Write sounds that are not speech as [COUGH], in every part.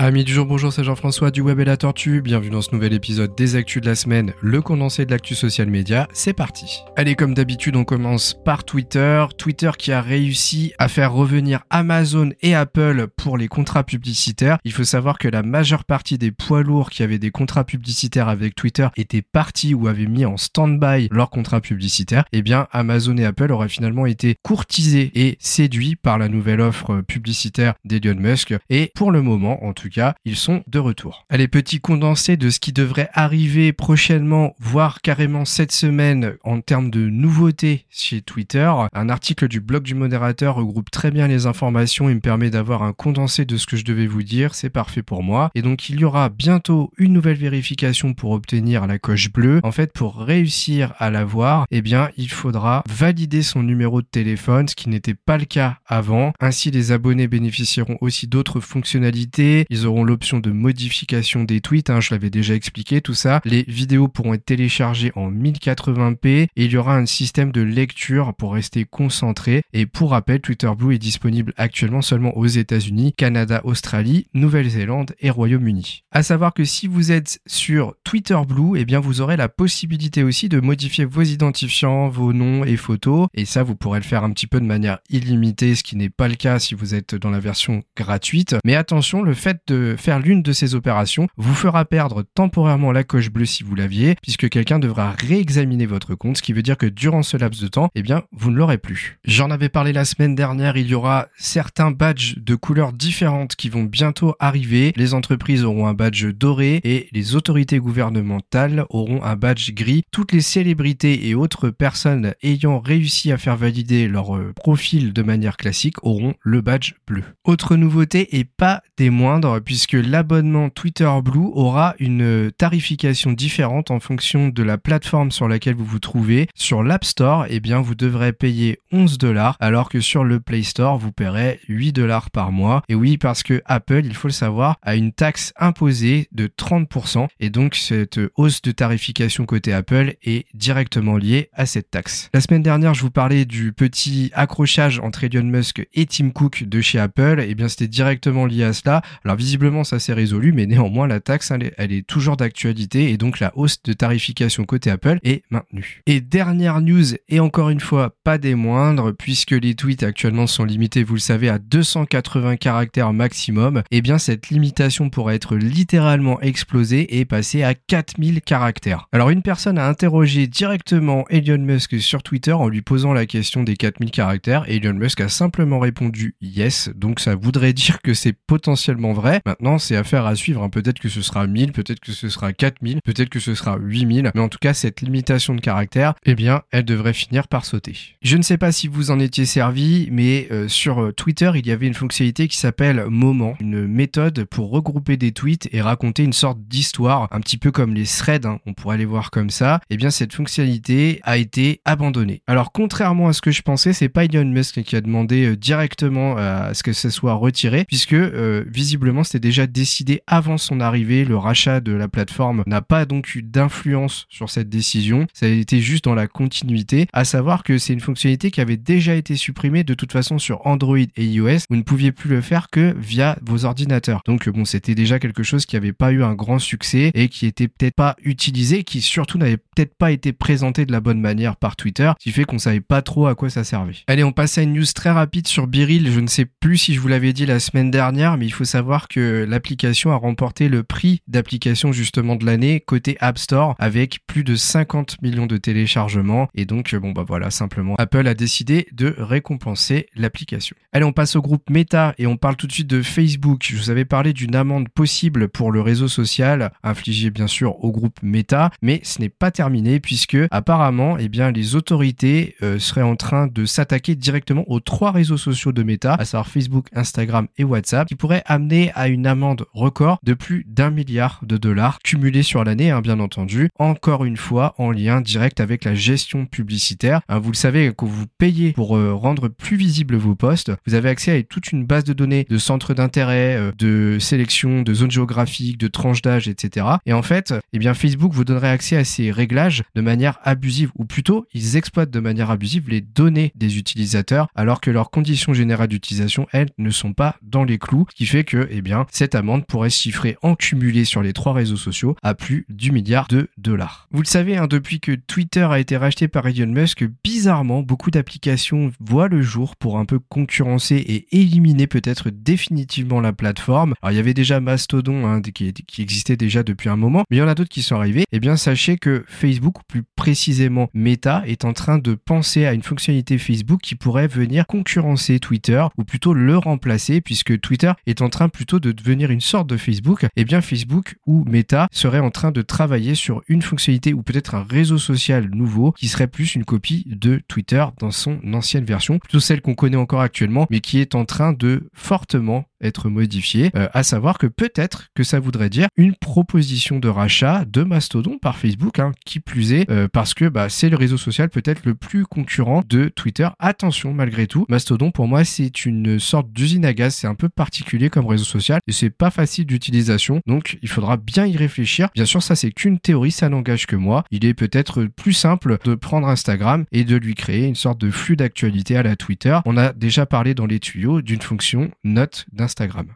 Amis du jour, bonjour, c'est Jean-François du Web et la Tortue. Bienvenue dans ce nouvel épisode des Actus de la semaine, le condensé de l'actu social média. C'est parti. Allez, comme d'habitude, on commence par Twitter. Twitter qui a réussi à faire revenir Amazon et Apple pour les contrats publicitaires. Il faut savoir que la majeure partie des poids lourds qui avaient des contrats publicitaires avec Twitter étaient partis ou avaient mis en stand-by leurs contrats publicitaires. Eh bien, Amazon et Apple auraient finalement été courtisés et séduits par la nouvelle offre publicitaire d'Elon Musk. Et pour le moment, en tout cas, ils sont de retour. Allez, petit condensé de ce qui devrait arriver prochainement, voire carrément cette semaine en termes de nouveautés chez Twitter. Un article du blog du modérateur regroupe très bien les informations et me permet d'avoir un condensé de ce que je devais vous dire. C'est parfait pour moi. Et donc, il y aura bientôt une nouvelle vérification pour obtenir la coche bleue. En fait, pour réussir à l'avoir, eh bien, il faudra valider son numéro de téléphone, ce qui n'était pas le cas avant. Ainsi, les abonnés bénéficieront aussi d'autres fonctionnalités. Auront l'option de modification des tweets, hein, je l'avais déjà expliqué tout ça. Les vidéos pourront être téléchargées en 1080p et il y aura un système de lecture pour rester concentré. Et pour rappel, Twitter Blue est disponible actuellement seulement aux États-Unis, Canada, Australie, Nouvelle-Zélande et Royaume-Uni. À savoir que si vous êtes sur Twitter Blue, eh bien vous aurez la possibilité aussi de modifier vos identifiants, vos noms et photos. Et ça, vous pourrez le faire un petit peu de manière illimitée, ce qui n'est pas le cas si vous êtes dans la version gratuite. Mais attention, le fait de faire l'une de ces opérations vous fera perdre temporairement la coche bleue si vous l'aviez, puisque quelqu'un devra réexaminer votre compte, ce qui veut dire que durant ce laps de temps, eh bien, vous ne l'aurez plus. J'en avais parlé la semaine dernière, il y aura certains badges de couleurs différentes qui vont bientôt arriver. Les entreprises auront un badge doré et les autorités gouvernementales auront un badge gris. Toutes les célébrités et autres personnes ayant réussi à faire valider leur euh, profil de manière classique auront le badge bleu. Autre nouveauté et pas des moindres, puisque l'abonnement Twitter Blue aura une tarification différente en fonction de la plateforme sur laquelle vous vous trouvez. Sur l'App Store, eh bien, vous devrez payer 11 dollars, alors que sur le Play Store, vous paierez 8 dollars par mois. Et oui, parce que Apple, il faut le savoir, a une taxe imposée de 30%, et donc cette hausse de tarification côté Apple est directement liée à cette taxe. La semaine dernière, je vous parlais du petit accrochage entre Elon Musk et Tim Cook de chez Apple, et eh bien, c'était directement lié à cela. Alors visiblement ça s'est résolu, mais néanmoins la taxe elle est, toujours d'actualité et donc la hausse de tarification côté Apple est maintenue. Et dernière news, et encore une fois pas des moindres, puisque les tweets actuellement sont limités, vous le savez, à 280 caractères maximum, et eh bien cette limitation pourrait être littéralement explosée et passer à 4000 caractères. Alors une personne a interrogé directement Elon Musk sur Twitter en lui posant la question des 4000 caractères et Elon Musk a simplement répondu yes, donc ça voudrait dire que c'est potentiellement vrai. Maintenant, c'est affaire à suivre. Hein. Peut-être que ce sera 1000, peut-être que ce sera 4000, peut-être que ce sera 8000. Mais en tout cas, cette limitation de caractère, eh bien, elle devrait finir par sauter. Je ne sais pas si vous en étiez servi, mais euh, sur euh, Twitter, il y avait une fonctionnalité qui s'appelle Moment, une méthode pour regrouper des tweets et raconter une sorte d'histoire, un petit peu comme les threads, hein. on pourrait les voir comme ça. Eh bien, cette fonctionnalité a été abandonnée. Alors, contrairement à ce que je pensais, c'est pas Elon Musk qui a demandé euh, directement à ce que ce soit retiré, puisque visiblement c'était déjà décidé avant son arrivée. Le rachat de la plateforme n'a pas donc eu d'influence sur cette décision. Ça a été juste dans la continuité. À savoir que c'est une fonctionnalité qui avait déjà été supprimée de toute façon sur Android et iOS. Vous ne pouviez plus le faire que via vos ordinateurs. Donc bon, c'était déjà quelque chose qui n'avait pas eu un grand succès et qui était peut-être pas utilisé, qui surtout n'avait peut-être pas été présenté de la bonne manière par Twitter, ce qui fait qu'on savait pas trop à quoi ça servait. Allez, on passe à une news très rapide sur Biril. Je ne sais plus si je vous l'avais dit la semaine dernière, mais il faut savoir que l'application a remporté le prix d'application justement de l'année côté App Store avec plus de 50 millions de téléchargements et donc bon bah voilà simplement Apple a décidé de récompenser l'application. Allez on passe au groupe Meta et on parle tout de suite de Facebook. Je vous avais parlé d'une amende possible pour le réseau social infligée bien sûr au groupe Meta mais ce n'est pas terminé puisque apparemment eh bien les autorités euh, seraient en train de s'attaquer directement aux trois réseaux sociaux de Meta à savoir Facebook, Instagram et WhatsApp qui pourraient amener à une amende record de plus d'un milliard de dollars cumulés sur l'année, hein, bien entendu. Encore une fois, en lien direct avec la gestion publicitaire. Hein, vous le savez, quand vous payez pour euh, rendre plus visibles vos posts, vous avez accès à toute une base de données de centres d'intérêt, euh, de sélection, de zones géographiques, de tranches d'âge, etc. Et en fait, eh bien, Facebook vous donnerait accès à ces réglages de manière abusive, ou plutôt, ils exploitent de manière abusive les données des utilisateurs, alors que leurs conditions générales d'utilisation, elles, ne sont pas dans les clous, ce qui fait que, eh bien, cette amende pourrait se chiffrer en cumulé sur les trois réseaux sociaux à plus du milliard de dollars. Vous le savez, hein, depuis que Twitter a été racheté par Elon Musk, bizarrement, beaucoup d'applications voient le jour pour un peu concurrencer et éliminer peut-être définitivement la plateforme. Alors il y avait déjà Mastodon hein, qui, qui, existait déjà depuis un moment, mais il y en a d'autres qui sont arrivés. Eh bien sachez que Facebook, ou plus précisément Meta, est en train de penser à une fonctionnalité Facebook qui pourrait venir concurrencer Twitter, ou plutôt le remplacer, puisque Twitter est en train plutôt de devenir une sorte de Facebook. Eh bien Facebook ou Meta serait en train de travailler sur une fonctionnalité ou peut-être un réseau social nouveau qui serait plus une copie de Twitter dans son ancienne version, plutôt celle qu'on connaît encore actuellement, mais qui est en train de fortement être modifié, euh, à savoir que peut-être que ça voudrait dire une proposition de rachat de Mastodon par Facebook, hein, qui plus est, euh, parce que bah, c'est le réseau social peut-être le plus concurrent de Twitter. Attention, malgré tout, Mastodon pour moi c'est une sorte d'usine à gaz, c'est un peu particulier comme réseau social et c'est pas facile d'utilisation, donc il faudra bien y réfléchir. Bien sûr, ça c'est qu'une théorie, ça n'engage que moi. Il est peut-être plus simple de prendre Instagram et de lui créer une sorte de flux d'actualité à la Twitter. On a déjà parlé dans les tuyaux d'une fonction note d'un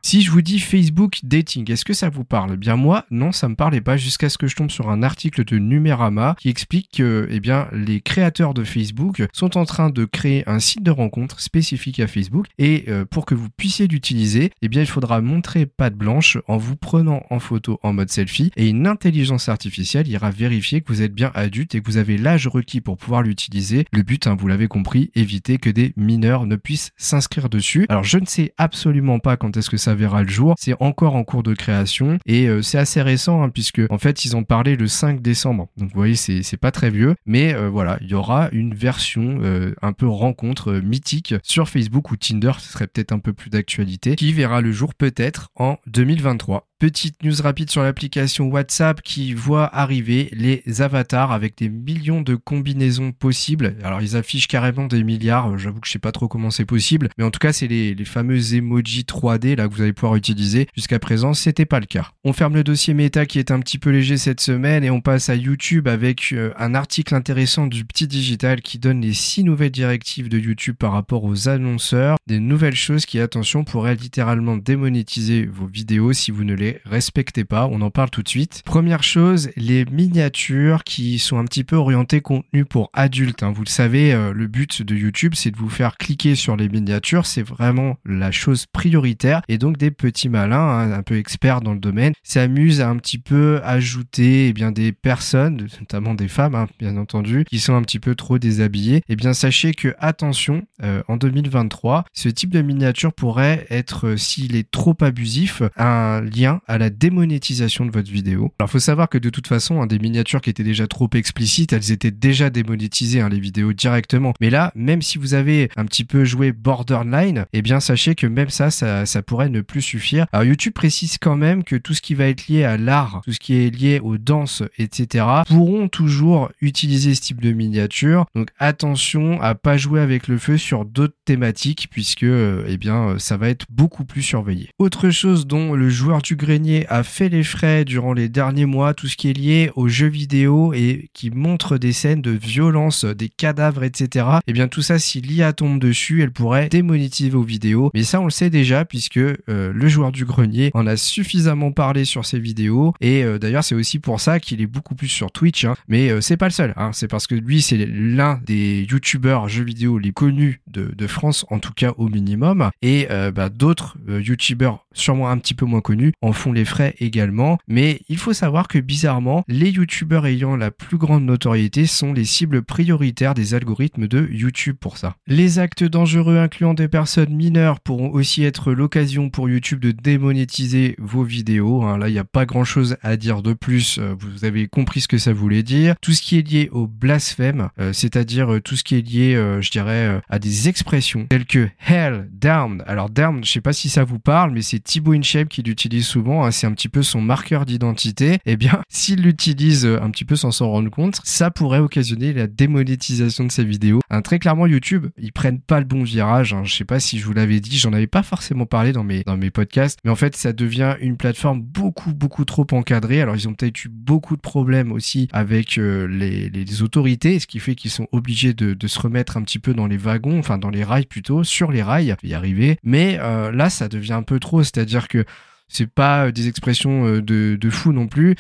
si je vous dis Facebook dating, est-ce que ça vous parle? Bien moi, non, ça me parlait pas jusqu'à ce que je tombe sur un article de Numérama qui explique que eh bien, les créateurs de Facebook sont en train de créer un site de rencontre spécifique à Facebook et euh, pour que vous puissiez l'utiliser, eh bien, il faudra montrer patte blanche en vous prenant en photo en mode selfie et une intelligence artificielle ira vérifier que vous êtes bien adulte et que vous avez l'âge requis pour pouvoir l'utiliser. Le but, hein, vous l'avez compris, éviter que des mineurs ne puissent s'inscrire dessus. Alors je ne sais absolument pas quand est-ce que ça verra le jour. C'est encore en cours de création et euh, c'est assez récent hein, puisque en fait ils ont parlé le 5 décembre. Donc vous voyez c'est pas très vieux, mais euh, voilà il y aura une version euh, un peu rencontre mythique sur Facebook ou Tinder, ce serait peut-être un peu plus d'actualité, qui verra le jour peut-être en 2023. Petite news rapide sur l'application WhatsApp qui voit arriver les avatars avec des millions de combinaisons possibles. Alors ils affichent carrément des milliards, j'avoue que je sais pas trop comment c'est possible, mais en tout cas c'est les, fameux emojis 3D là que vous allez pouvoir utiliser. Jusqu'à présent c'était pas le cas. On ferme le dossier méta qui est un petit peu léger cette semaine et on passe à YouTube avec euh, un article intéressant du Petit Digital qui donne les six nouvelles directives de YouTube par rapport aux annonceurs, des nouvelles choses qui attention pourraient littéralement démonétiser vos vidéos si vous ne les respectez pas. On en parle tout de suite. Première chose, les miniatures qui sont un petit peu orientées contenu pour adultes. Hein. Vous le savez, euh, le but de YouTube, c'est de vous faire cliquer sur les miniatures. C'est vraiment la chose prioritaire. Et donc des petits malins, hein, un peu experts dans le domaine, s'amusent à un petit peu ajouter eh bien des personnes, [LAUGHS] notamment des femmes, hein, bien entendu, qui sont un petit peu trop déshabillées. Eh bien sachez que attention, euh, en 2023, ce type de miniature pourrait être, euh, s'il est trop abusif, un lien à la démonétisation de votre vidéo. Alors faut savoir que de toute façon, hein, des miniatures qui étaient déjà trop explicites, elles étaient déjà démonétisées, hein, les vidéos directement. Mais là, même si vous avez un petit peu joué borderline, eh bien sachez que même ça, ça, pourrait ne plus suffire. Alors YouTube précise quand même que tout ce qui va être lié à l'art, tout ce qui est lié aux danses, etc., pourront toujours utiliser ce type de miniature. Donc attention à pas jouer avec le feu sur d'autres thématiques puisque euh, eh bien ça va être beaucoup plus surveillé. Autre chose dont le joueur du gré a fait les frais durant les derniers mois, tout ce qui est lié aux jeux vidéo et qui montre des scènes de violence, des cadavres, etc. Et eh bien tout ça, si l'IA tombe dessus, elle pourrait démonétiser vos vidéos. Mais ça, on le sait déjà puisque euh, le joueur du grenier en a suffisamment parlé sur ses vidéos. Et euh, d'ailleurs, c'est aussi pour ça qu'il est beaucoup plus sur Twitch. Hein. Mais euh, c'est pas le seul. Hein. C'est parce que lui, c'est l'un des youtubeurs jeux vidéo les connus de, France, en tout cas au minimum. Et bah, d'autres youtubeurs, sûrement un petit peu moins connus, font les frais également. Mais il faut savoir que bizarrement, les youtubeurs ayant la plus grande notoriété sont les cibles prioritaires des algorithmes de YouTube pour ça. Les actes dangereux incluant des personnes mineures pourront aussi être l'occasion pour YouTube de démonétiser vos vidéos. Hein. Là, il n'y a pas grand chose à dire de plus. Euh, vous avez compris ce que ça voulait dire. Tout ce qui est lié au blasphème, euh, c'est-à-dire euh, tout ce qui est lié, je dirais, à des expressions telles que hell, down. Alors, down, je sais pas si ça vous parle, mais c'est Thibaut InShape qui l'utilise souvent Hein, c'est un petit peu son marqueur d'identité, eh bien, [LAUGHS] s'il l'utilise euh, un petit peu sans s'en rendre compte, ça pourrait occasionner la démonétisation de ses vidéos. Hein, très clairement, YouTube, ils prennent pas le bon virage. Hein. Je sais pas si je vous l'avais dit, j'en avais pas forcément parlé dans mes, dans mes podcasts, mais en fait, ça devient une plateforme beaucoup, beaucoup trop encadrée. Alors, ils ont peut-être eu beaucoup de problèmes aussi avec euh, les, les, autorités, ce qui fait qu'ils sont obligés de, de, se remettre un petit peu dans les wagons, enfin, dans les rails plutôt, sur les rails, y arriver. Mais euh, là, ça devient un peu trop, c'est-à-dire que c'est pas des expressions de, de fou non plus.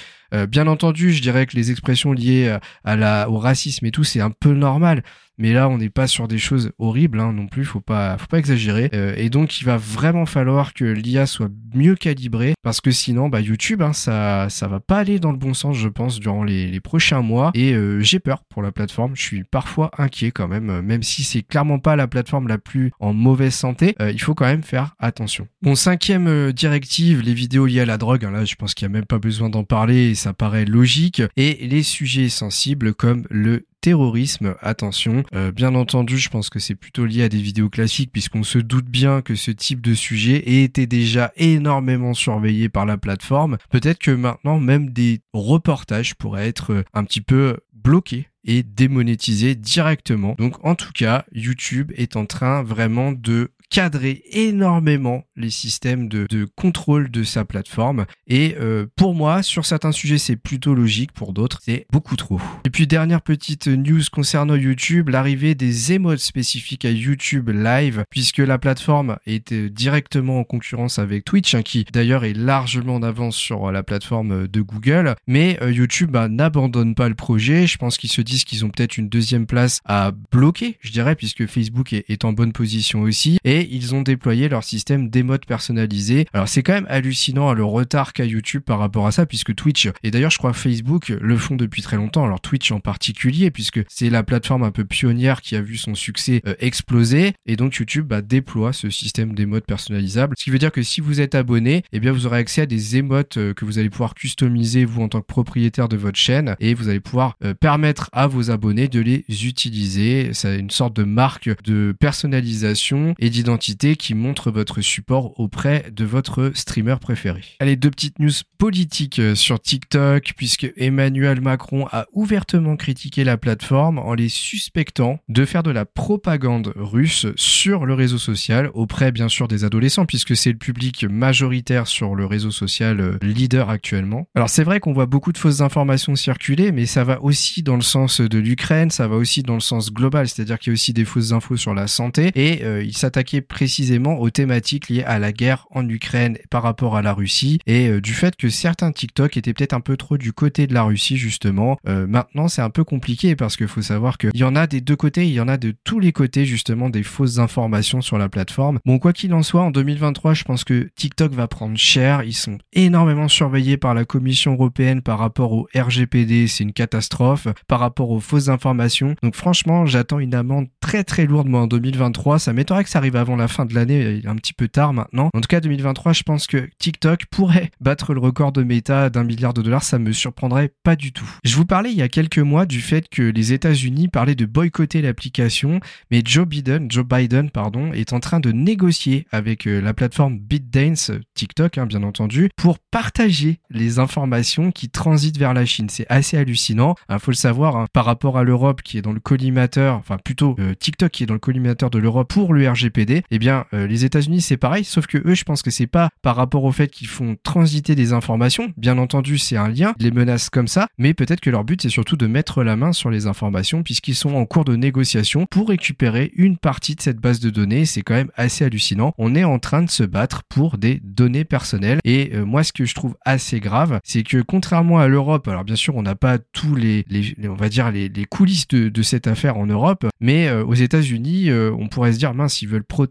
Bien entendu, je dirais que les expressions liées à la, au racisme et tout, c'est un peu normal. Mais là, on n'est pas sur des choses horribles hein, non plus. Faut pas, faut pas exagérer. Euh, et donc, il va vraiment falloir que l'IA soit mieux calibrée parce que sinon, bah, YouTube, hein, ça, ça va pas aller dans le bon sens, je pense, durant les, prochains mois. Et euh, j'ai peur pour la plateforme. Je suis parfois inquiet quand même, euh, même si c'est clairement pas la plateforme la plus en mauvaise santé. il faut quand même faire attention. Mon cinquième directive, les vidéos liées à la drogue. Hein, là, je pense qu'il y a même pas besoin d'en parler. Ça paraît logique. Et les sujets sensibles comme le terrorisme, attention. Euh, bien entendu, je pense que c'est plutôt lié à des vidéos classiques puisqu'on se doute bien que ce type de sujet était déjà énormément surveillé par la plateforme. Peut-être que maintenant même des reportages pourraient être euh, un petit peu bloqués et démonétisés directement. Donc en tout cas, YouTube est en train vraiment de cadrer énormément les systèmes de, contrôle de sa plateforme. Et euh, pour moi, sur certains sujets, c'est plutôt logique. Pour d'autres, c'est beaucoup trop. Et puis, dernière petite news concernant YouTube, l'arrivée des émotes spécifiques à YouTube Live, puisque la plateforme est directement en concurrence avec Twitch, hein, qui d'ailleurs est largement en avance sur la plateforme de Google. Mais euh, YouTube bah, n'abandonne pas le projet. Je pense qu'ils se disent qu'ils ont peut-être une deuxième place à bloquer, je dirais, puisque Facebook est, est en bonne position aussi. Et ils ont déployé leur système d'émotes personnalisés. Alors c'est quand même hallucinant le retard qu'a YouTube par rapport à ça, puisque Twitch, et d'ailleurs je crois Facebook le font depuis très longtemps, alors Twitch en particulier, puisque c'est la plateforme un peu pionnière qui a vu son succès euh, exploser, et donc YouTube bah, déploie ce système d'émotes personnalisables, ce qui veut dire que si vous êtes abonné, eh bien vous aurez accès à des émotes euh, que vous allez pouvoir customiser vous en tant que propriétaire de votre chaîne, et vous allez pouvoir euh, permettre à vos abonnés de les utiliser. C'est une sorte de marque de personnalisation. Et d'identité qui montre votre support auprès de votre streamer préféré. Allez, deux petites news politiques euh, sur TikTok, puisque Emmanuel Macron a ouvertement critiqué la plateforme en les suspectant de faire de la propagande russe sur le réseau social, auprès bien sûr des adolescents, puisque c'est le public majoritaire sur le réseau social euh, leader actuellement. Alors c'est vrai qu'on voit beaucoup de fausses informations circuler, mais ça va aussi dans le sens de l'Ukraine, ça va aussi dans le sens global, c'est-à-dire qu'il y a aussi des fausses infos sur la santé, et euh, il précisément aux thématiques liées à la guerre en Ukraine par rapport à la Russie et euh, du fait que certains TikTok étaient peut-être un peu trop du côté de la Russie justement. Euh, maintenant c'est un peu compliqué parce qu'il faut savoir qu'il y en a des deux côtés, il y en a de tous les côtés justement des fausses informations sur la plateforme. Bon quoi qu'il en soit, en 2023 je pense que TikTok va prendre cher, ils sont énormément surveillés par la Commission européenne par rapport au RGPD, c'est une catastrophe, par rapport aux fausses informations. Donc franchement j'attends une amende très très lourde moi en 2023, ça m'étonnerait que ça arrive avant la fin de l'année, il est un petit peu tard maintenant. En tout cas, 2023, je pense que TikTok pourrait battre le record de méta d'un milliard de dollars, ça me surprendrait pas du tout. Je vous parlais il y a quelques mois du fait que les États-Unis parlaient de boycotter l'application, mais Joe Biden, Joe Biden, pardon, est en train de négocier avec euh, la plateforme BitDance, TikTok, hein, bien entendu, pour partager les informations qui transitent vers la Chine. C'est assez hallucinant. Il faut le savoir, hein, par rapport à l'Europe qui est dans le collimateur, enfin plutôt euh, TikTok qui est dans le collimateur de l'Europe pour le RGPD, eh bien, euh, les États-Unis, c'est pareil, sauf que eux, je pense que c'est pas par rapport au fait qu'ils font transiter des informations. Bien entendu, c'est un lien, les menaces comme ça, mais peut-être que leur but, c'est surtout de mettre la main sur les informations puisqu'ils sont en cours de négociation pour récupérer une partie de cette base de données. C'est quand même assez hallucinant. On est en train de se battre pour des données personnelles. Et euh, moi, ce que je trouve assez grave, c'est que contrairement à l'Europe, alors bien sûr, on n'a pas tous les, on va dire les, coulisses de, cette affaire en Europe, mais euh, aux États-Unis, on pourrait se dire mince, ils veulent protéger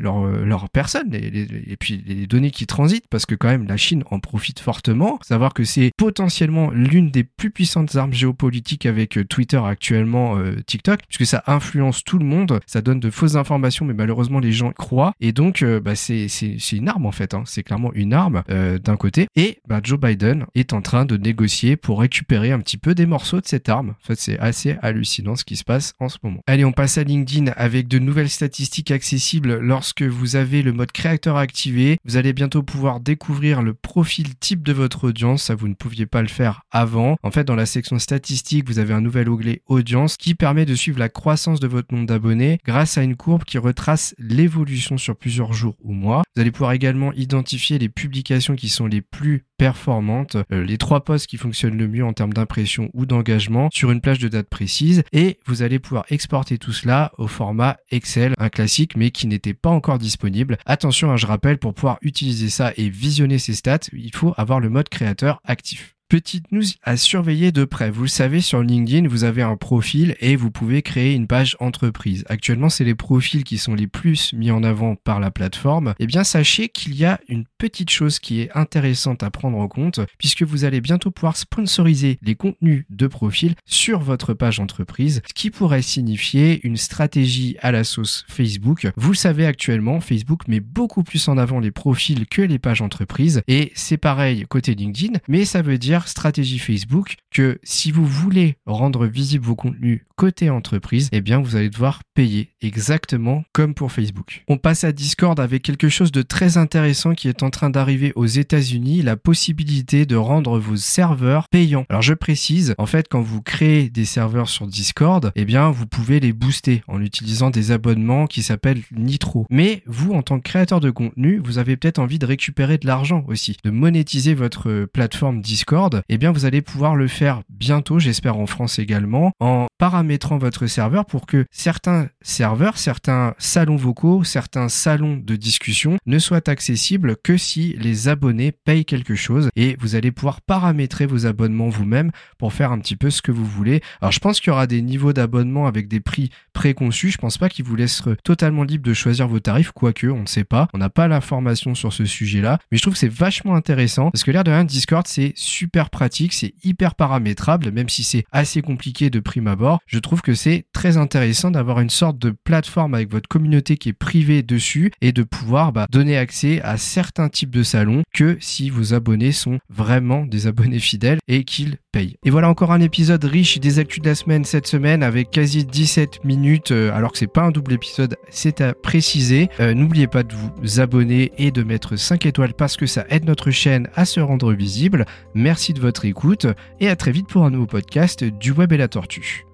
leur, euh, leur personne et puis les données qui transitent parce que quand même la Chine en profite fortement. Savoir que c'est potentiellement l'une des plus puissantes armes géopolitiques avec euh, Twitter actuellement, euh, TikTok, puisque ça influence tout le monde, ça donne de fausses informations, mais malheureusement les gens croient et donc bah, c'est une arme en fait, hein. c'est clairement une arme d'un côté et bah, Joe Biden est en train de négocier pour récupérer un petit peu des morceaux de cette arme. En fait, c'est assez hallucinant ce qui se passe en ce moment. Allez, on passe à LinkedIn avec de nouvelles statistiques accessibles lorsque vous avez le mode créateur activé. Vous allez bientôt pouvoir découvrir le profil type de votre audience. Ça, vous ne pouviez pas le faire avant. En fait, dans la section statistiques, vous avez un nouvel onglet audience qui permet de suivre la croissance de votre nombre d'abonnés grâce à une courbe qui retrace l'évolution sur plusieurs jours ou mois. Vous allez pouvoir également identifier les publications qui sont les plus performantes, euh, les trois posts qui fonctionnent le mieux en termes d'impression ou d'engagement sur une plage de date précise et vous allez pouvoir exporter tout cela au format Excel, un classique mais qui n'était pas encore disponible. Attention, hein, je rappelle, pour pouvoir utiliser ça et visionner ces stats, il faut avoir le mode créateur actif. Petite news à surveiller de près. Vous le savez, sur LinkedIn, vous avez un profil et vous pouvez créer une page entreprise. Actuellement, c'est les profils qui sont les plus mis en avant par la plateforme. Eh bien, sachez qu'il y a une petite chose qui est intéressante à prendre en compte puisque vous allez bientôt pouvoir sponsoriser les contenus de profil sur votre page entreprise, ce qui pourrait signifier une stratégie à la sauce Facebook. Vous le savez actuellement, Facebook met beaucoup plus en avant les profils que les pages entreprises et c'est pareil côté LinkedIn, mais ça veut dire stratégie Facebook que si vous voulez rendre visible vos contenus côté entreprise, eh bien vous allez devoir payer exactement comme pour Facebook. On passe à Discord avec quelque chose de très intéressant qui est en train d'arriver aux États-Unis, la possibilité de rendre vos serveurs payants. Alors je précise, en fait quand vous créez des serveurs sur Discord, eh bien vous pouvez les booster en utilisant des abonnements qui s'appellent Nitro. Mais vous en tant que créateur de contenu, vous avez peut-être envie de récupérer de l'argent aussi, de monétiser votre plateforme Discord eh bien vous allez pouvoir le faire bientôt, j'espère en France également, en paramétrant votre serveur pour que certains serveurs, certains salons vocaux, certains salons de discussion ne soient accessibles que si les abonnés payent quelque chose et vous allez pouvoir paramétrer vos abonnements vous-même pour faire un petit peu ce que vous voulez. Alors je pense qu'il y aura des niveaux d'abonnement avec des prix préconçus, je pense pas qu'ils vous laissent totalement libre de choisir vos tarifs, quoique on ne sait pas, on n'a pas l'information sur ce sujet-là, mais je trouve que c'est vachement intéressant parce que l'air de rien Discord c'est super pratique, c'est hyper paramétrable, même si c'est assez compliqué de prime abord. Je trouve que c'est très intéressant d'avoir une sorte de plateforme avec votre communauté qui est privée dessus et de pouvoir bah, donner accès à certains types de salons que si vos abonnés sont vraiment des abonnés fidèles et qu'ils payent. Et voilà encore un épisode riche des actus de la semaine cette semaine avec quasi 17 minutes euh, alors que c'est pas un double épisode, c'est à préciser. Euh, n'oubliez pas de vous abonner et de mettre 5 étoiles parce que ça aide notre chaîne à se rendre visible. Merci de votre écoute et à très vite pour un nouveau podcast du Web et la Tortue.